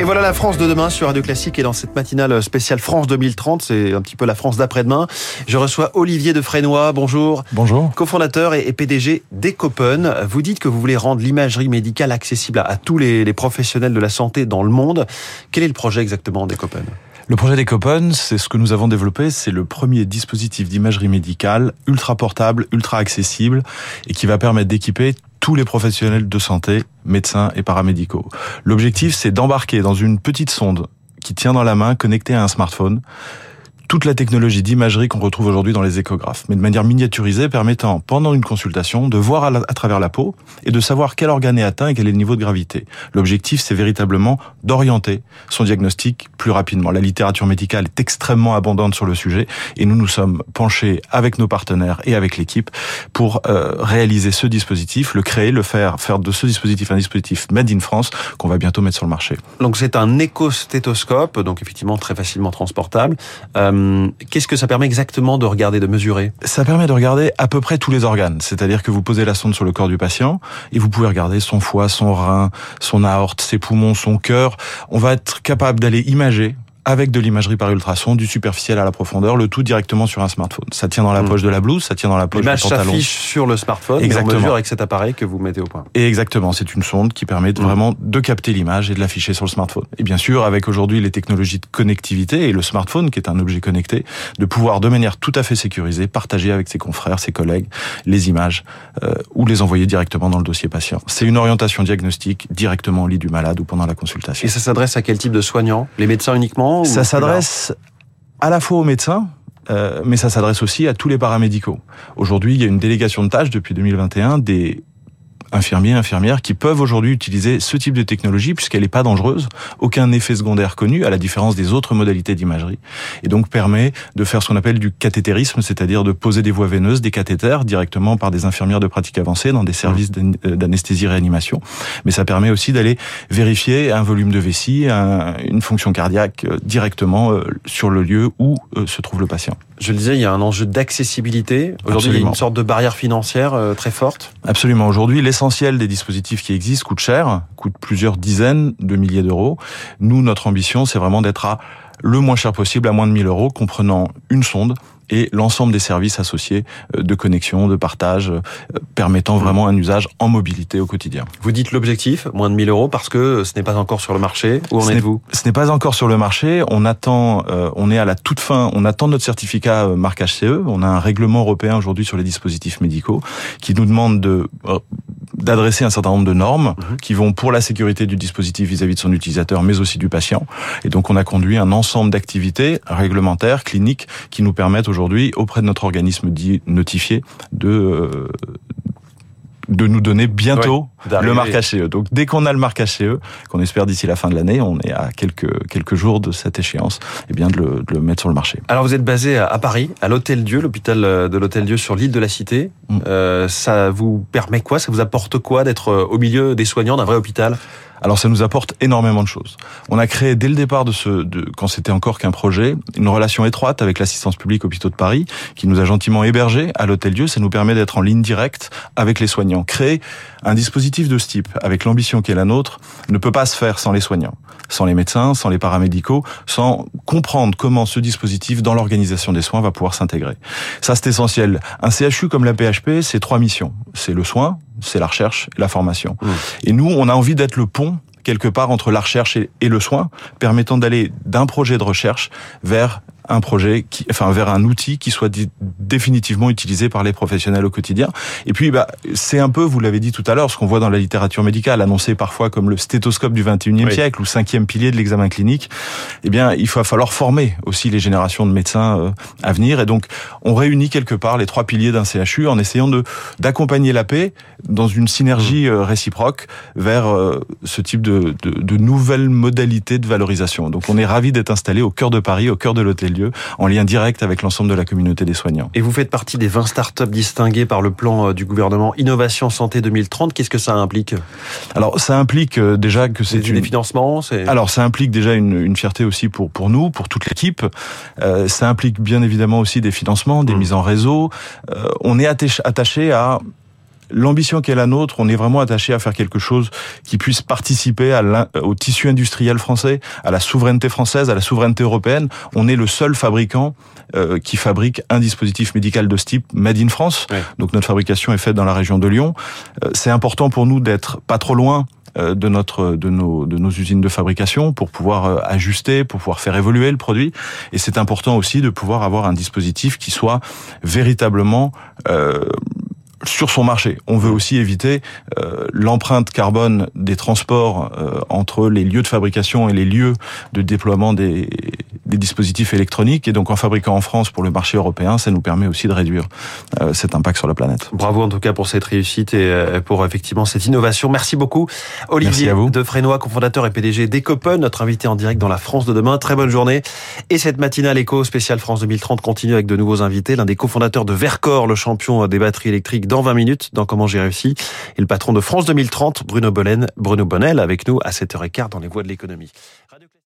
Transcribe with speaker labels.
Speaker 1: Et voilà la France de demain sur Radio Classique et dans cette matinale spéciale France 2030, c'est un petit peu la France d'après-demain. Je reçois Olivier de Frénois, bonjour.
Speaker 2: Bonjour.
Speaker 1: Cofondateur et PDG d'Ecopen. Vous dites que vous voulez rendre l'imagerie médicale accessible à tous les, professionnels de la santé dans le monde. Quel est le projet exactement d'Ecopen
Speaker 2: le projet d'Ecopen, c'est ce que nous avons développé, c'est le premier dispositif d'imagerie médicale ultra portable, ultra accessible et qui va permettre d'équiper tous les professionnels de santé, médecins et paramédicaux. L'objectif, c'est d'embarquer dans une petite sonde qui tient dans la main, connectée à un smartphone, toute la technologie d'imagerie qu'on retrouve aujourd'hui dans les échographes, mais de manière miniaturisée, permettant, pendant une consultation, de voir à, travers la peau et de savoir quel organe est atteint et quel est le niveau de gravité. L'objectif, c'est véritablement d'orienter son diagnostic plus rapidement. La littérature médicale est extrêmement abondante sur le sujet et nous nous sommes penchés avec nos partenaires et avec l'équipe pour euh, réaliser ce dispositif, le créer, le faire, faire de ce dispositif un dispositif made in France qu'on va bientôt mettre sur le marché.
Speaker 1: Donc c'est un éco-stéthoscope, donc effectivement très facilement transportable. Euh, euh, qu'est-ce que ça permet exactement de regarder, de mesurer?
Speaker 2: Ça permet de regarder à peu près tous les organes. C'est-à-dire que vous posez la sonde sur le corps du patient et vous pouvez regarder son foie, son rein, son aorte, ses poumons, son cœur. On va être capable d'aller imager avec de l'imagerie par ultrason, du superficiel à la profondeur, le tout directement sur un smartphone. Ça tient dans la hmm. poche de la blouse, ça tient dans la poche du pantalon.
Speaker 1: L'image s'affiche sur le smartphone, exactement. On mesure avec cet appareil que vous mettez au point.
Speaker 2: Et exactement, c'est une sonde qui permet de, hmm. vraiment de capter l'image et de l'afficher sur le smartphone. Et bien sûr, avec aujourd'hui les technologies de connectivité et le smartphone, qui est un objet connecté, de pouvoir de manière tout à fait sécurisée partager avec ses confrères, ses collègues, les images euh, ou les envoyer directement dans le dossier patient. C'est une orientation diagnostique directement au lit du malade ou pendant la consultation.
Speaker 1: Et ça s'adresse à quel type de soignants? Les médecins uniquement
Speaker 2: Ça s'adresse à la fois aux médecins, euh, mais ça s'adresse aussi à tous les paramédicaux. Aujourd'hui, il y a une délégation de tâches depuis 2021 des infirmiers, infirmières qui peuvent aujourd'hui utiliser ce type de technologie puisqu'elle n'est pas dangereuse, aucun effet secondaire connu à la différence des autres modalités d'imagerie et donc permet de faire ce qu'on appelle du cathétérisme, c'est-à-dire de poser des voies veineuses, des cathéters directement par des infirmières de pratique avancée dans des services euh, d'anesthésie-réanimation. Mais ça permet aussi d'aller vérifier un volume de vessie, une fonction cardiaque euh, directement euh, sur le lieu où se trouve le patient.
Speaker 1: Je le disais, il y a un enjeu d'accessibilité. Aujourd'hui, il y a une sorte de barrière financière très forte.
Speaker 2: Absolument. Aujourd'hui, l'essentiel des dispositifs qui existent coûte cher, coûte plusieurs dizaines de milliers d'euros. Nous, notre ambition, c'est vraiment d'être à le moins cher possible, à moins de 1000 euros, comprenant une sonde, et l'ensemble des services associés euh, de connexion, de partage, euh, permettant mmh. vraiment un usage en mobilité au quotidien.
Speaker 1: Vous dites l'objectif, moins de 1000 euros, parce que ce n'est pas encore sur le marché. Où en êtes-vous?
Speaker 2: Ce n'est pas encore sur le marché. On attend, euh, on est à la toute fin, on attend notre certificat marque HCE. On a un règlement européen aujourd'hui sur les dispositifs médicaux qui nous demande de d'adresser un certain nombre de normes mmh. qui vont pour la sécurité du dispositif vis-à-vis de son utilisateur, mais aussi du patient. Et donc, on a conduit un ensemble d'activités réglementaires, cliniques, qui nous permettent aujourd'hui aujourd'hui auprès de notre organisme dit notifié de euh, de nous donner bientôt le marque HCE. Donc dès qu'on a le marque HCE, qu'on espère d'ici la fin de l'année, on est à quelques quelques jours de cette échéance, et eh bien de le, de le, mettre sur le marché.
Speaker 1: Alors vous êtes basé à Paris, à l'Hôtel Dieu, l'hôpital euh, de l'Hôtel Dieu sur l'île de la Cité. Mm. Euh, ça vous permet quoi? Ça vous apporte quoi d'être euh, au milieu des soignants d'un vrai hôpital?
Speaker 2: Alors ça nous apporte énormément de choses. On a créé dès le départ de ce, de, quand c'était encore qu'un projet, une relation étroite avec l'assistance publique hôpitaux de Paris, qui nous a gentiment hébergés à l'Hôtel Dieu. Ça nous permet d'être en ligne directe avec les soignants. Créer un dispositif de ce type, avec l'ambition qui est la nôtre, ne peut pas se faire sans les soignants, sans les médecins, sans les paramédicaux, sans comprendre comment ce dispositif, dans l'organisation des soins, va pouvoir s'intégrer. Ça, c'est essentiel. Un CHU comme la PHP, c'est trois missions. C'est le soin, c'est la recherche et la formation. Mmh. Et nous, on a envie d'être le pont quelque part entre la recherche et, le soin, permettant d'aller d'un projet de recherche vers un projet, qui, enfin vers un outil qui soit définitivement utilisé par les professionnels au quotidien. Et puis, bah, c'est un peu, vous l'avez dit tout à l'heure, ce qu'on voit dans la littérature médicale, annoncé parfois comme le stéthoscope du 21e siècle ou cinquième pilier de l'examen clinique. Eh bien, il va falloir former aussi les générations de médecins euh, à venir. Et donc, on réunit quelque part les trois piliers d'un CHU en essayant de d'accompagner la paix dans une synergie euh, réciproque vers euh, ce type de, de, de nouvelles modalités de valorisation. Donc, on est ravi d'être installé au cœur de Paris, au cœur de l'hôtel en lien direct avec l'ensemble de la communauté des soignants.
Speaker 1: Et vous faites partie des 20 startups distinguées par le plan euh, du gouvernement Innovation Santé 2030. Qu'est-ce que ça implique?
Speaker 2: Alors, ça implique euh, déjà que c'est
Speaker 1: une... des financements.
Speaker 2: Alors, ça implique déjà une, fierté aussi pour pour nous, pour toute l'équipe. Euh, ça implique bien évidemment aussi des financements, des mmh. mises en réseau. on est attaché à l'ambition qui est la nôtre, on est vraiment attaché à faire quelque chose qui puisse participer à au tissu industriel français, à la souveraineté française, à la souveraineté européenne. On est le seul fabricant euh, qui fabrique un dispositif médical de ce type made in France. Donc notre fabrication est faite dans la région de Lyon. Euh, c'est important pour nous d'être pas trop loin euh, de notre de nos de nos usines de fabrication pour pouvoir ajuster, pour pouvoir faire évoluer le produit. Et c'est important aussi de pouvoir avoir un dispositif qui soit véritablement euh, sur son marché. On veut aussi éviter euh, l'empreinte carbone des transports euh, entre les lieux de fabrication et les lieux de déploiement des, des, dispositifs électroniques. Et donc en fabriquant en France pour le marché européen, ça nous permet aussi de réduire euh, cet impact sur la planète.
Speaker 1: Bravo en tout cas pour cette réussite et pour effectivement cette innovation. Merci beaucoup Olivier de Frénois, cofondateur et PDG d'Ecopen, notre invité en direct dans la France de demain. Très bonne journée. Et cette matinale éco spéciale France 2030 continue avec de nouveaux invités. L'un des cofondateurs de Vercor, le champion des batteries électriques dans 20 minutes dans Comment j'ai réussi. Et le patron de France 2030, Bruno Bonnel, Bruno Bonnel, avec nous à 7h15 dans les voies de l'économie.